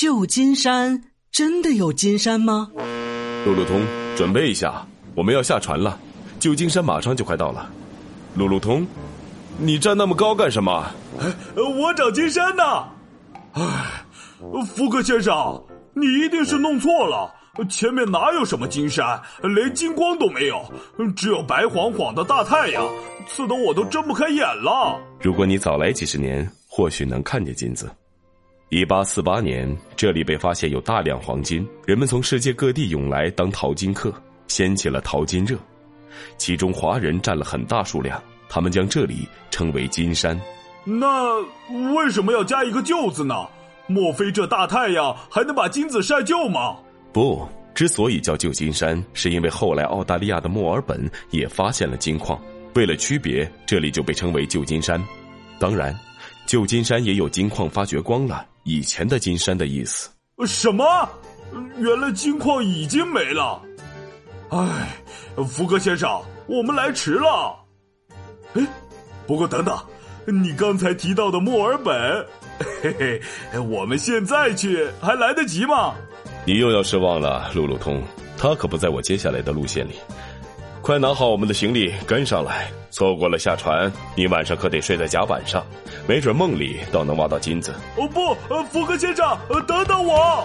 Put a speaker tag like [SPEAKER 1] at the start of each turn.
[SPEAKER 1] 旧金山真的有金山吗？
[SPEAKER 2] 路路通，准备一下，我们要下船了。旧金山马上就快到了。路路通，你站那么高干什么？
[SPEAKER 3] 我找金山呢。哎，福克先生，你一定是弄错了。前面哪有什么金山，连金光都没有，只有白晃晃的大太阳，刺得我都睁不开眼了。
[SPEAKER 2] 如果你早来几十年，或许能看见金子。一八四八年，这里被发现有大量黄金，人们从世界各地涌来当淘金客，掀起了淘金热。其中华人占了很大数量，他们将这里称为金山。
[SPEAKER 3] 那为什么要加一个“旧”字呢？莫非这大太阳还能把金子晒旧吗？
[SPEAKER 2] 不，之所以叫旧金山，是因为后来澳大利亚的墨尔本也发现了金矿，为了区别，这里就被称为旧金山。当然，旧金山也有金矿发掘光了，以前的金山的意思。
[SPEAKER 3] 什么？原来金矿已经没了。唉，福格先生，我们来迟了。哎，不过等等，你刚才提到的墨尔本，嘿嘿，我们现在去还来得及吗？
[SPEAKER 2] 你又要失望了，路路通，他可不在我接下来的路线里。快拿好我们的行李，跟上来。错过了下船，你晚上可得睡在甲板上，没准梦里倒能挖到金子。
[SPEAKER 3] 哦不，福格先生，等等我。